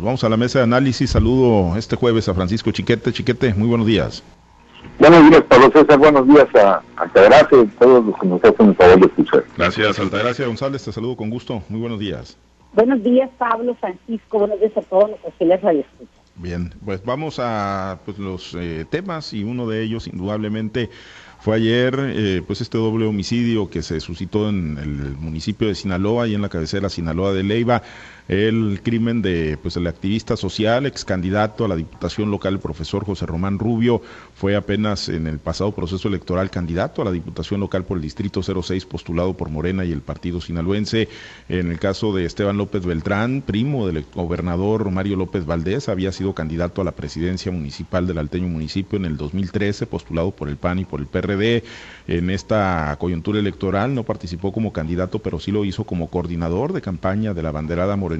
Vamos a la mesa de análisis. Saludo este jueves a Francisco Chiquete. Chiquete, muy buenos días. Buenos días, Pablo César. Buenos días a Altagracia y a todos los que nos hacen el favor de escuchar. Gracias, Altagracia González. Te saludo con gusto. Muy buenos días. Buenos días, Pablo, Francisco. Buenos días a todos los que les Bien, pues vamos a pues, los eh, temas y uno de ellos, indudablemente, fue ayer eh, pues este doble homicidio que se suscitó en el municipio de Sinaloa y en la cabecera Sinaloa de Leiva el crimen de pues el activista social, ex candidato a la diputación local, el profesor José Román Rubio, fue apenas en el pasado proceso electoral candidato a la diputación local por el distrito 06 postulado por Morena y el partido sinaloense. En el caso de Esteban López Beltrán, primo del gobernador Mario López Valdés, había sido candidato a la presidencia municipal del Alteño municipio en el 2013, postulado por el PAN y por el PRD. En esta coyuntura electoral no participó como candidato, pero sí lo hizo como coordinador de campaña de la banderada morena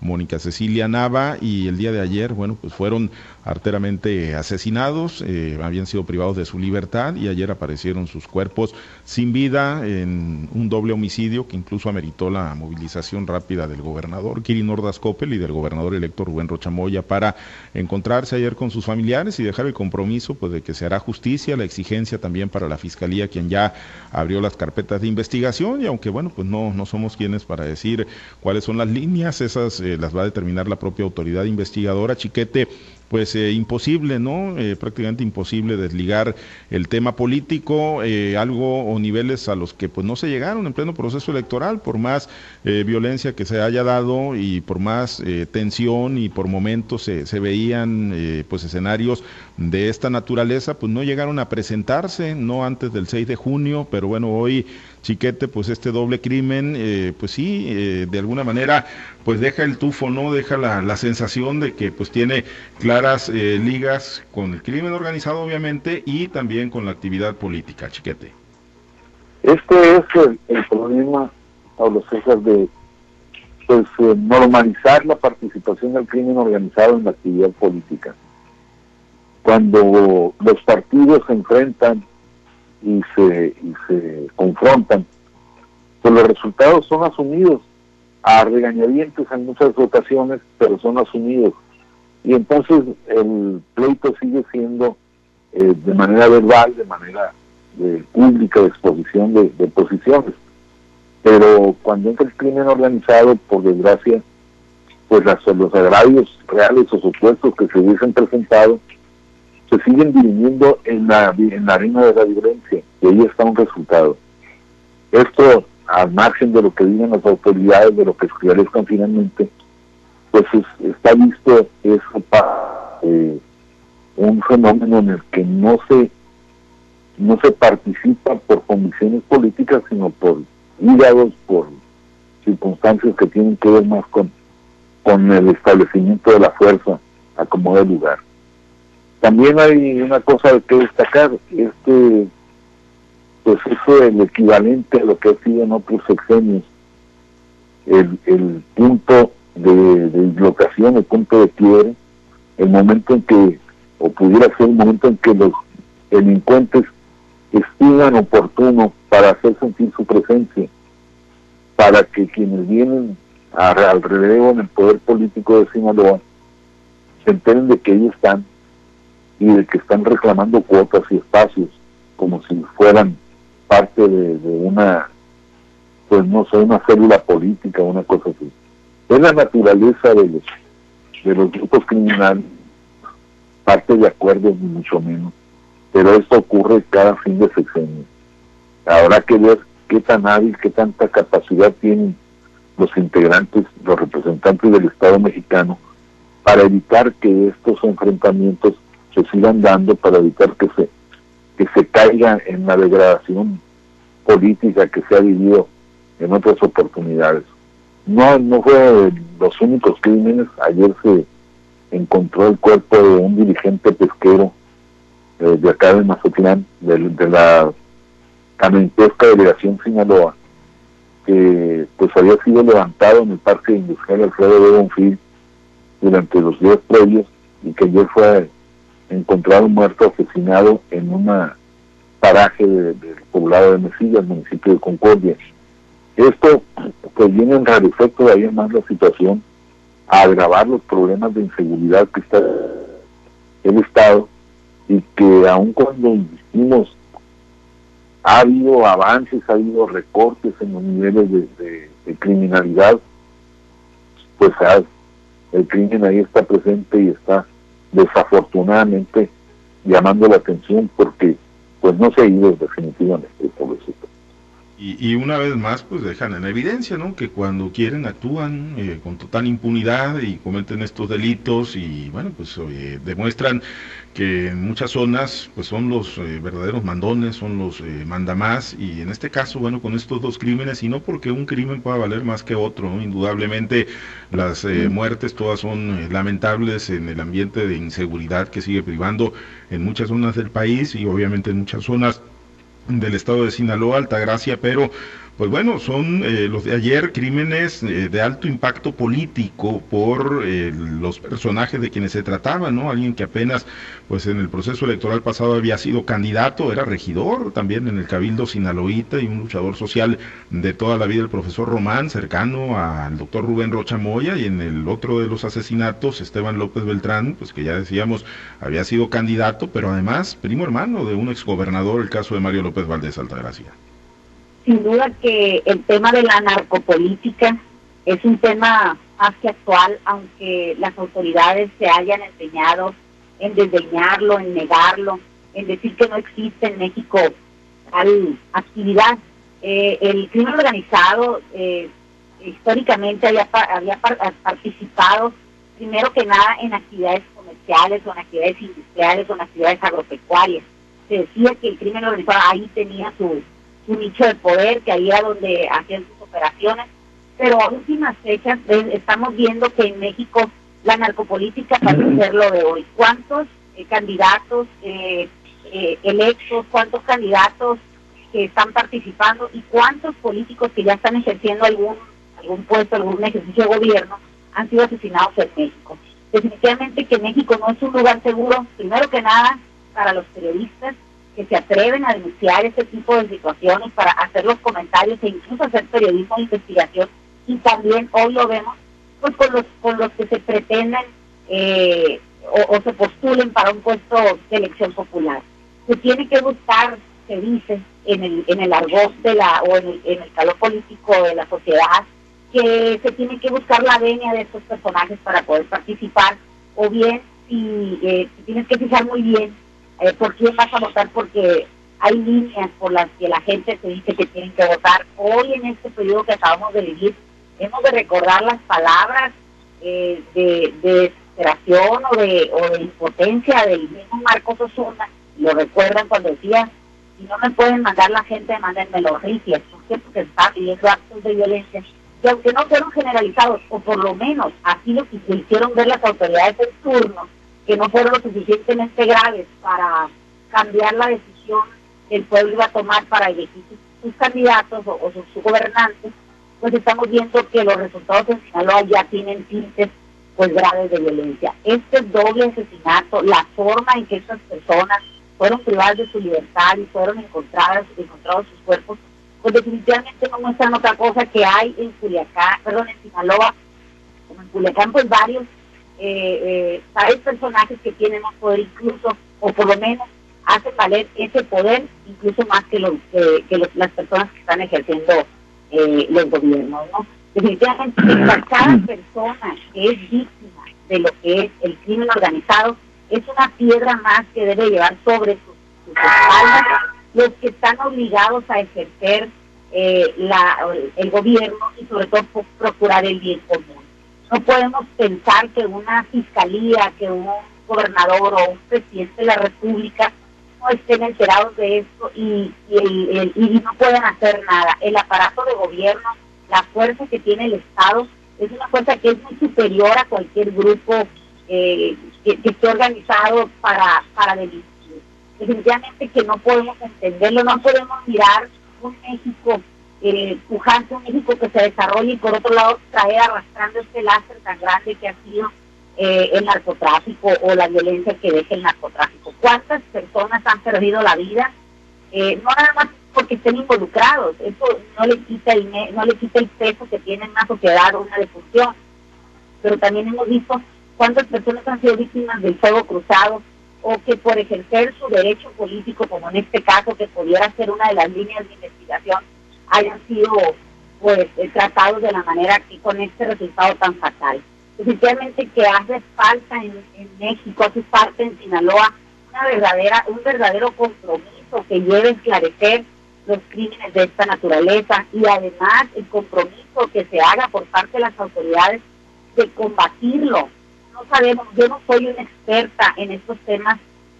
Mónica Cecilia Nava y el día de ayer, bueno, pues fueron arteramente asesinados, eh, habían sido privados de su libertad y ayer aparecieron sus cuerpos sin vida en un doble homicidio que incluso ameritó la movilización rápida del gobernador Kirin Ordaz Coppel y del gobernador electo Rubén Rochamoya para encontrarse ayer con sus familiares y dejar el compromiso pues de que se hará justicia, la exigencia también para la fiscalía quien ya abrió las carpetas de investigación y aunque bueno pues no no somos quienes para decir cuáles son las líneas esas eh, las va a determinar la propia autoridad investigadora Chiquete pues eh, imposible, ¿no? Eh, prácticamente imposible desligar el tema político, algo o niveles a los que pues no se llegaron en pleno proceso electoral, por más violencia que se haya dado y por más tensión y por momentos se, se veían pues escenarios de esta naturaleza, pues no llegaron a presentarse, no antes del 6 de junio, pero bueno, hoy Chiquete, pues este doble crimen, eh, pues sí, eh, de alguna manera, pues deja el tufo, ¿no? Deja la, la sensación de que pues tiene claras eh, ligas con el crimen organizado, obviamente, y también con la actividad política, Chiquete. Este es el, problema, Pablo César, de pues normalizar la participación del crimen organizado en la actividad política. Cuando los partidos se enfrentan y se, y se confrontan, pues los resultados son asumidos a regañadientes en muchas ocasiones, pero son asumidos. Y entonces el pleito sigue siendo eh, de manera verbal, de manera de pública, de exposición de, de posiciones. Pero cuando entra el crimen organizado, por desgracia, pues las, los agravios reales o supuestos que se hubiesen presentado se siguen dividiendo en la, en la arena de la violencia y ahí está un resultado. Esto, al margen de lo que digan las autoridades, de lo que esclarezcan finalmente, pues está visto es eh, un fenómeno en el que no se no se participa por convicciones políticas, sino por hígados, por circunstancias que tienen que ver más con, con el establecimiento de la fuerza a como de lugar. También hay una cosa que destacar, este pues eso es el equivalente a lo que ha sido en otros sexenios, el, el punto de, de dislocación, el punto de quiebre, el momento en que, o pudiera ser el momento en que los delincuentes estiman oportuno para hacer sentir su presencia, para que quienes vienen al relevo en el poder político de Sinaloa se enteren de que ellos están y de que están reclamando cuotas y espacios como si fueran parte de, una, pues no sé, una célula política, una cosa así. Es la naturaleza de los, de los grupos criminales, parte de acuerdos ni mucho menos, pero esto ocurre cada fin de sexenio. Habrá que ver qué tan hábil, qué tanta capacidad tienen los integrantes, los representantes del Estado mexicano, para evitar que estos enfrentamientos se sigan dando para evitar que se que se caiga en la degradación política que se ha vivido en otras oportunidades. No, no fue los únicos crímenes. Ayer se encontró el cuerpo de un dirigente pesquero eh, de acá de Mazatlán, de, de la camentesca delegación Sinaloa, que pues había sido levantado en el Parque Industrial Alfredo de Bonfil durante los días previos y que ayer fue encontrado muerto asesinado en un paraje del poblado de Mesilla, el municipio de Concordia. Esto pues viene a enrarecer todavía más la situación a agravar los problemas de inseguridad que está el Estado y que aun cuando insistimos ha habido avances, ha habido recortes en los niveles de, criminalidad, pues el crimen ahí está presente y está desafortunadamente llamando la atención porque pues no se ha ido definitivamente, pobrecito. Y, una vez más, pues dejan en evidencia, ¿no? Que cuando quieren actúan eh, con total impunidad y cometen estos delitos y, bueno, pues demuestran que en muchas zonas, pues son los eh, verdaderos mandones, son los eh, mandamás y en este caso, bueno, con estos dos crímenes y no porque un crimen pueda valer más que otro, indudablemente las muertes todas son lamentables en el ambiente de inseguridad que sigue privando en muchas zonas del país y obviamente en muchas zonas del estado de Sinaloa, Altagracia, pero pues bueno, son eh, los de ayer crímenes eh, de alto impacto político por eh, los personajes de quienes se trataba, ¿no? Alguien que apenas, pues en el proceso electoral pasado había sido candidato, era regidor también en el Cabildo Sinaloíta y un luchador social de toda la vida, el profesor Román, cercano al doctor Rubén Rocha Moya, y en el otro de los asesinatos, Esteban López Beltrán, pues que ya decíamos, había sido candidato, pero además primo hermano de un exgobernador, el caso de Mario López Valdés Altagracia sin duda que el tema de la narcopolítica es un tema más que actual, aunque las autoridades se hayan empeñado en desdeñarlo, en negarlo, en decir que no existe en México tal actividad. Eh, el crimen organizado eh, históricamente había, había participado primero que nada en actividades comerciales o en actividades industriales o en actividades agropecuarias. Se decía que el crimen organizado ahí tenía su, su nicho de poder, que ahí era donde hacían sus operaciones. Pero a últimas fechas estamos viendo que en México la narcopolítica parece ser lo de hoy. ¿Cuántos eh, candidatos eh, eh, electos, cuántos candidatos que están participando y cuántos políticos que ya están ejerciendo algún, algún puesto, algún ejercicio de gobierno han sido asesinados en México? Definitivamente que México no es un lugar seguro, primero que nada, para los periodistas, que se atreven a denunciar este tipo de situaciones para hacer los comentarios e incluso hacer periodismo de investigación. Y también hoy lo vemos pues con los con los que se pretenden eh, o, se postulen para un puesto de elección popular. Se tiene que buscar se dice en el en el argot de la o en el, en el calor político de la sociedad que se tiene que buscar la venia de estos personajes para poder participar. O bien si eh, tienes que fijar muy bien eh, por quién vas a votar, porque hay líneas por las que la gente se dice que tienen que votar. Hoy en este periodo que acabamos de vivir, hemos de recordar las palabras eh, de, desesperación o de, o de impotencia del mismo Marcos Osuna. Lo recuerdan cuando decía, si no me pueden mandar la gente, mándenme los rifles. ¿Por qué? Porque están viviendo actos de violencia. Y aunque no fueron generalizados, o por lo menos así lo que hicieron ver las autoridades del turno, que no fueron lo suficientemente graves para cambiar la decisión que el pueblo iba a tomar para elegir sus, candidatos o, sus, gobernantes, pues estamos viendo que los resultados en Sinaloa ya tienen tintes pues graves de violencia. Este doble asesinato, la forma en que estas personas fueron privadas de su libertad y fueron encontradas, encontrados sus cuerpos, pues definitivamente no muestran otra cosa que hay en Culiacán, perdón, en Sinaloa, como en Culiacán, pues varios eh, eh, hay personajes que tienen más poder incluso, o por lo menos hacen valer ese poder incluso más que, los, que las personas que están ejerciendo eh, los gobiernos. ¿no? Definitivamente, cada persona que es víctima de lo que es el crimen organizado es una piedra más que debe llevar sobre sus, espaldas los que están obligados a ejercer eh, la, el gobierno y sobre todo procurar el bien común. No podemos pensar que una fiscalía, que un gobernador o un presidente de la República no estén enterados de esto y, y, no pueden hacer nada. El aparato de gobierno, la fuerza que tiene el Estado, es una fuerza que es muy superior a cualquier grupo eh, que, esté organizado para, para delinquir. Definitivamente que no podemos entenderlo, no podemos mirar un México eh, pujante, un México que se desarrolle y por otro lado traer arrastrando este láser tan grande que ha sido eh, el narcotráfico o la violencia que deja el narcotráfico. ¿Cuántas personas han perdido la vida? Eh, no nada más porque estén involucrados, eso no le quita el, no le quita el peso que tiene una sociedad o una defunción, pero también hemos visto cuántas personas han sido víctimas del fuego cruzado o que por ejercer su derecho político, como en este caso, que pudiera ser una de las líneas de investigación, hayan sido pues eh, tratados de la manera que con este resultado tan fatal. Definitivamente que hace falta en, México, hace falta en Sinaloa una verdadera, un verdadero compromiso que lleve a esclarecer los crímenes de esta naturaleza y además el compromiso que se haga por parte de las autoridades de combatirlo. No sabemos, yo no soy una experta en estos temas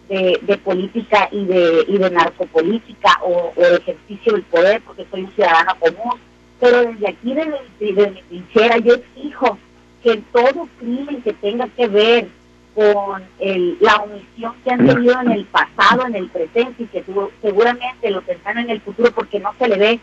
de, política y de, y de narcopolítica o, o, ejercicio del poder, porque soy un ciudadano común, pero desde aquí, desde, desde mi trinchera, yo exijo que todo crimen que tenga que ver con el, la omisión que han tenido en el pasado, en el presente y que seguramente lo tendrán en el futuro porque no se le ve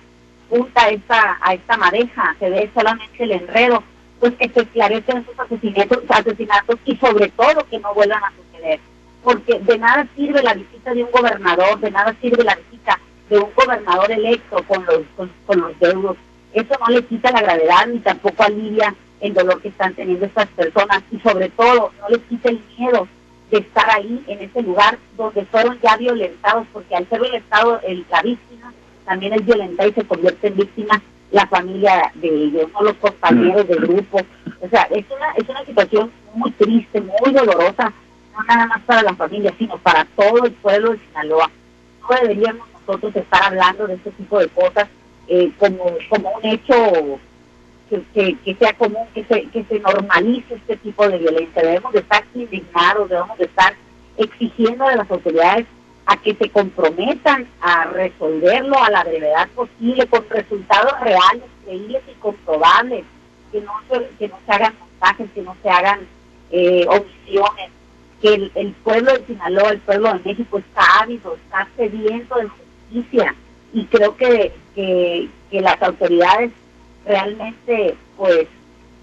punta a esta, a esta madeja, se ve solamente el enredo, pues que se esclarecen esos asesinatos, asesinatos y sobre todo que no vuelvan a suceder. Porque de nada sirve la visita de un gobernador, de nada sirve la visita de un gobernador electo con los, con, con los deudos. Eso no le quita la gravedad ni tampoco alivia el dolor que están teniendo estas personas y sobre todo no les quita el miedo de estar ahí en ese lugar donde fueron ya violentados, porque al ser violentado el, la víctima también es violentada y se convierte en víctima la familia de ellos, no los compañeros del grupo. O sea, es una, es una situación muy triste, muy dolorosa, no nada más para la familia, sino para todo el pueblo de Sinaloa. No deberíamos nosotros estar hablando de este tipo de cosas eh, como, como un hecho que, sea común, que se, que se normalice este tipo de violencia. Debemos de estar indignados, debemos de estar exigiendo de las autoridades a que se comprometan a resolverlo a la brevedad posible con resultados reales, creíbles y comprobables, que no se, que no se hagan montajes, que no se hagan eh, omisiones, que el, pueblo de Sinaloa, el pueblo de México está ávido, está sediento de justicia. Y creo que, que, que las autoridades realmente pues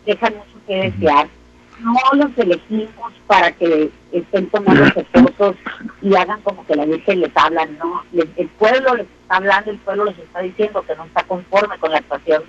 dejan mucho que desear. No los elegimos para que estén tomando fotos y hagan como que la Virgen les habla, no, el pueblo les está hablando, el pueblo les está diciendo que no está conforme con la actuación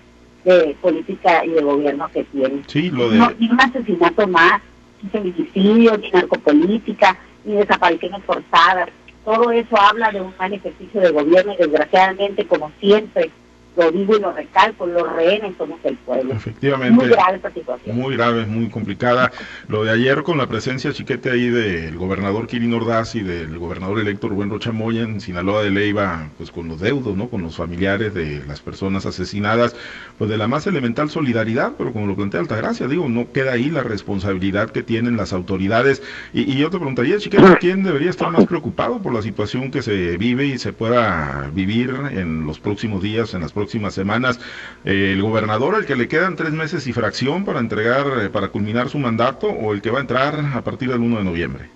de política y de gobierno que tienen. Sí, lo de... ni un asesinato más, ni feminicidio, ni narcopolítica, ni desapariciones forzadas. Todo eso habla de un mal ejercicio de gobierno y desgraciadamente, como siempre, lo digo y lo recalco, los rehenes somos el pueblo. Efectivamente. Muy grave esta situación. Muy grave, muy complicada. Lo de ayer con la presencia chiquete ahí del gobernador Kirin Ordaz y del gobernador electo Rubén Rocha Moya en Sinaloa de Leiva, pues con los deudos, ¿no? Con los familiares de las personas asesinadas, pues de la más elemental solidaridad, pero como lo plantea Altagracia, digo, no queda ahí la responsabilidad que tienen las autoridades. Y, yo te preguntaría, chiquete, ¿quién debería estar más preocupado por la situación que se vive y se pueda vivir en los próximos días, en las próximas próximas semanas. Eh, ¿El gobernador, al que le quedan tres meses y fracción para entregar, eh, para culminar su mandato, o el que va a entrar a partir del 1 de noviembre?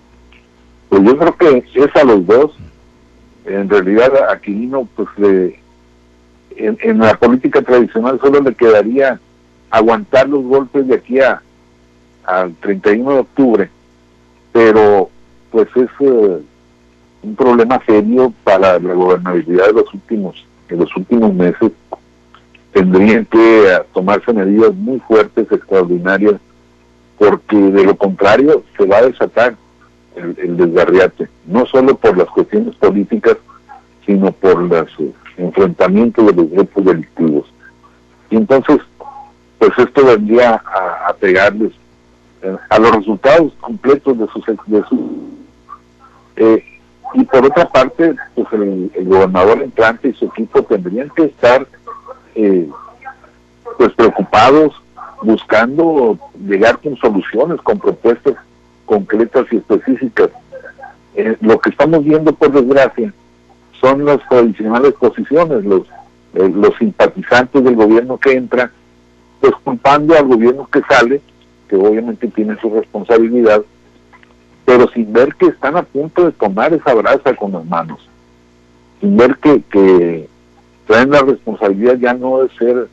Pues yo creo que es a los dos. En realidad, a Aquilino, pues en, en, la política tradicional solo le quedaría aguantar los golpes de aquí a al 31 de octubre, pero pues es eh, un problema serio para la gobernabilidad de los últimos en los últimos meses tendrían que eh, tomarse medidas muy fuertes, extraordinarias, porque de lo contrario se va a desatar el, el desgarriate, no solo por las cuestiones políticas, sino por los eh, enfrentamientos de los grupos delictivos. Y entonces, pues esto vendría a, pegarles eh, a los resultados completos de sus... De su, y por otra parte, pues el, gobernador entrante y su equipo tendrían que estar eh, pues preocupados buscando llegar con soluciones, con propuestas concretas y específicas. Eh, lo que estamos viendo, por desgracia, son las tradicionales posiciones, los, eh, los simpatizantes del gobierno que entra, pues culpando al gobierno que sale, que obviamente tiene su responsabilidad, pero sin ver que están a punto de tomar esa brasa con las manos, sin ver que, que traen la responsabilidad ya no de ser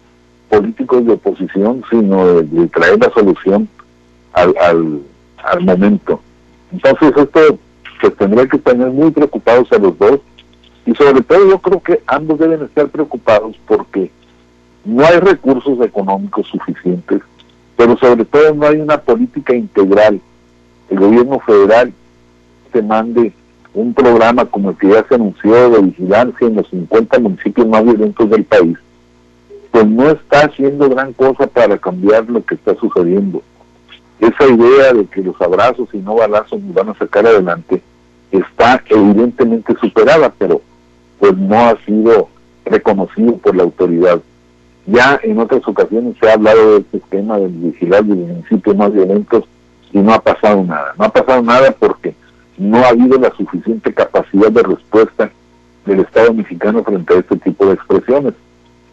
políticos de oposición, sino de, traer la solución al, al, momento. Entonces esto se tendría que tener muy preocupados a los dos y sobre todo yo creo que ambos deben estar preocupados porque no hay recursos económicos suficientes pero sobre todo no hay una política integral. El gobierno federal se mande un programa como el que ya se anunció de vigilancia en los 50 municipios más violentos del país, pues no está haciendo gran cosa para cambiar lo que está sucediendo. Esa idea de que los abrazos y no balazos nos van a sacar adelante está evidentemente superada, pero pues no ha sido reconocido por la autoridad. Ya en otras ocasiones se ha hablado de este esquema de vigilar los municipios más violentos y no ha pasado nada. No ha pasado nada porque no ha habido la suficiente capacidad de respuesta del Estado mexicano frente a este tipo de expresiones.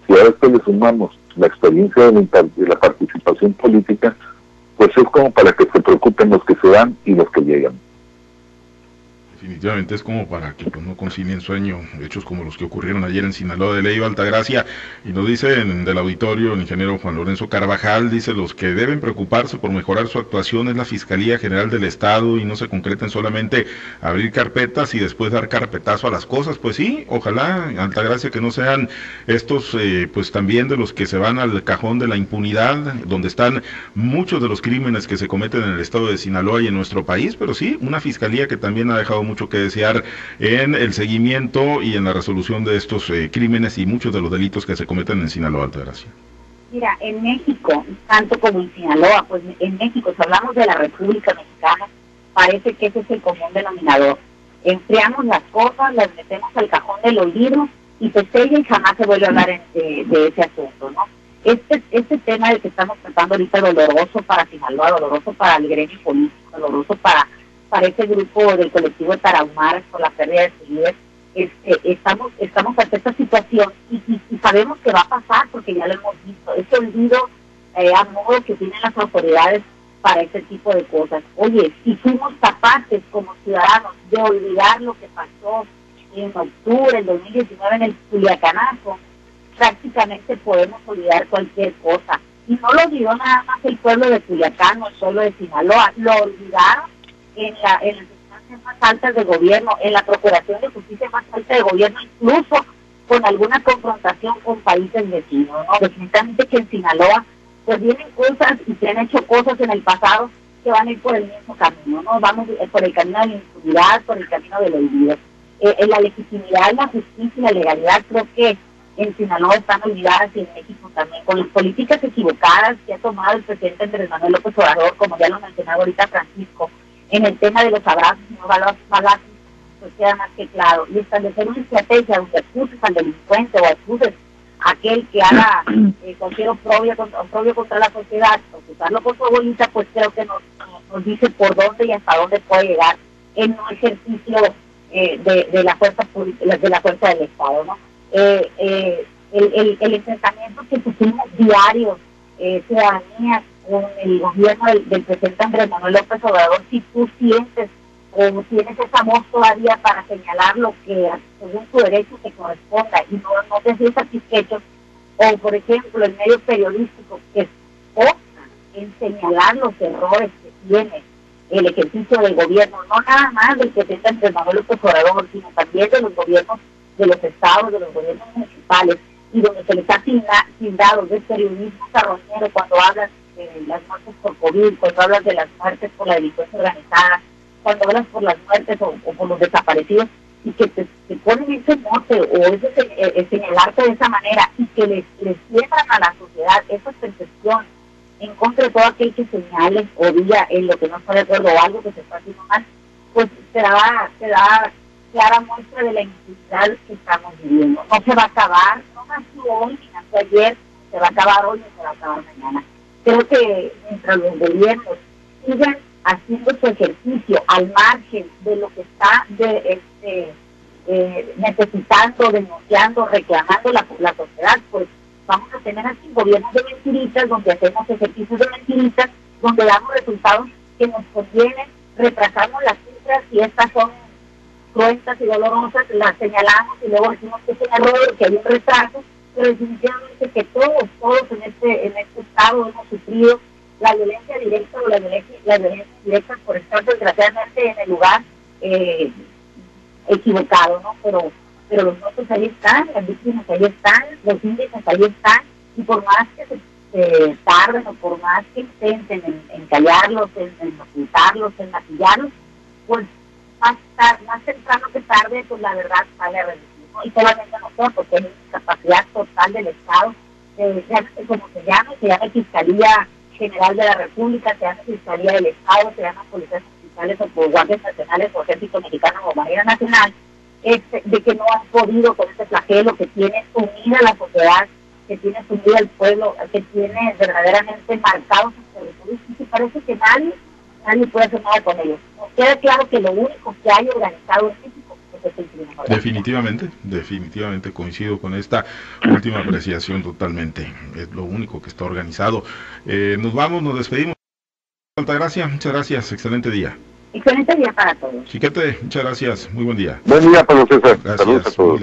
Si a esto le sumamos la experiencia de la, participación política, pues es como para que se preocupen los que se dan y los que llegan definitivamente es como para que pues, no concilien sueño hechos como los que ocurrieron ayer en Sinaloa de Ley Altagracia. Y nos dice en, del auditorio el ingeniero Juan Lorenzo Carvajal dice los que deben preocuparse por mejorar su actuación es la Fiscalía General del Estado y no se concreten solamente abrir carpetas y después dar carpetazo a las cosas pues sí ojalá Altagracia que no sean estos eh, pues también de los que se van al cajón de la impunidad donde están muchos de los crímenes que se cometen en el estado de Sinaloa y en nuestro país pero sí una fiscalía que también ha dejado mucho que desear en el seguimiento y en la resolución de estos eh, crímenes y muchos de los delitos que se cometen en Sinaloa, Altagracia. Mira, en México, tanto como en Sinaloa, pues en México, si hablamos de la República Mexicana, parece que ese es el común denominador. Enfriamos las cosas, las metemos al cajón del olvido y se sella y jamás se vuelve a hablar de, de, ese asunto, ¿no? Este, este tema del que estamos tratando ahorita doloroso para Sinaloa, doloroso para el gremio político, doloroso para para ese grupo del colectivo Tarahumara por la pérdida de su líder, este, estamos, estamos ante esta situación y, sabemos que va a pasar porque ya lo hemos visto, ese olvido eh, a modo que tienen las autoridades para ese tipo de cosas. Oye, si fuimos capaces como ciudadanos de olvidar lo que pasó en octubre del 2019 en el Culiacanazo, prácticamente podemos olvidar cualquier cosa. Y no lo olvidó nada más el pueblo de Culiacán, no solo de Sinaloa, lo olvidaron en, la, las instancias más altas de gobierno, en la Procuración de Justicia más alta de gobierno, incluso con alguna confrontación con países vecinos. ¿no? Definitivamente que en Sinaloa pues vienen cosas y se han hecho cosas en el pasado que van a ir por el mismo camino, ¿no? Vamos eh, por el camino de la impunidad, por el camino del olvido. Eh, en la legitimidad, la justicia y la legalidad creo que en Sinaloa están olvidadas y en México también, con las políticas equivocadas que ha tomado el presidente Andrés Manuel López Obrador, como ya lo mencionaba ahorita Francisco, en el tema de los abrazos y no balazos, pues queda más que claro. Y establecer una estrategia donde acuses al delincuente o acuses a aquel que haga eh, cualquier oprobio contra, contra la sociedad, o usarlo con su abuelita, pues creo que nos, nos, dice por dónde y hasta dónde puede llegar en un ejercicio eh, de, de, la fuerza de la fuerza del Estado. ¿no? Eh, eh, el, el, el enfrentamiento que sufrimos diarios, eh, ciudadanías, con el gobierno del, presidente Andrés Manuel López Obrador, si tú sientes o tienes esa voz todavía para señalar lo que según tu derecho te corresponda y no, no te sientes satisfecho, o por ejemplo el medio periodístico que posa en señalar los errores que tiene el ejercicio del gobierno, no nada más del presidente Andrés Manuel López Obrador, sino también de los gobiernos de los estados, de los gobiernos municipales, y donde se les ha tildado de periodismo carroñero cuando hablan las muertes por COVID, cuando hablas de las muertes por la delincuencia organizada, cuando hablas por las muertes o, por los desaparecidos, y que te, ponen ese mote o ese eh, eh, señalarte de esa manera y que les, les a la sociedad esa percepción en contra de todo aquel que señale o diga en lo que no está de acuerdo o algo que se está haciendo mal, pues te da, te da clara muestra de la impunidad que estamos viviendo. No se va a acabar, no nació hoy ni nació ayer, se va a acabar hoy y se va a acabar mañana creo que mientras los gobiernos sigan haciendo su ejercicio al margen de lo que está de, este, eh, necesitando, denunciando, reclamando la, la sociedad, pues vamos a tener así gobiernos de mentiritas, donde hacemos ejercicios de mentiritas, donde damos resultados que nos convienen, retrasamos las cifras y estas son cruentas y dolorosas, las señalamos y luego decimos que es un error, que hay un retraso, pero definitivamente que todos, todos en este, en este estado hemos sufrido la violencia directa o la violencia, la violencia directa por estar desgraciadamente en el lugar eh, equivocado, ¿no? Pero, pero los muertos ahí están, las víctimas ahí están, los índices ahí están, y por más que se, tarden o por más que intenten en, callarlos, en, ocultarlos, en maquillarlos, pues más, más temprano que tarde, pues la verdad sale a Y solamente nosotros, porque hay capacidad total del Estado, eh, como se llama, se llama Fiscalía General de la República, se llama Fiscalía del Estado, se llama Policías Fiscales o Guardias Nacionales o Ejército Mexicano o Marina Nacional, este, de que no han podido con este flagelo que tiene unida la sociedad que tiene vida el pueblo, que tiene verdaderamente marcados sus territorios y parece que nadie, nadie puede hacer nada con ellos. Nos queda claro que lo único que hay organizado es crimen Definitivamente, definitivamente coincido con esta última apreciación totalmente. Es lo único que está organizado. Eh, nos vamos, nos despedimos. Altagracia, muchas gracias, excelente día. Excelente día para todos. Chiquete, muchas gracias, muy buen día. Buen día, Pablo César. Saludos a todos.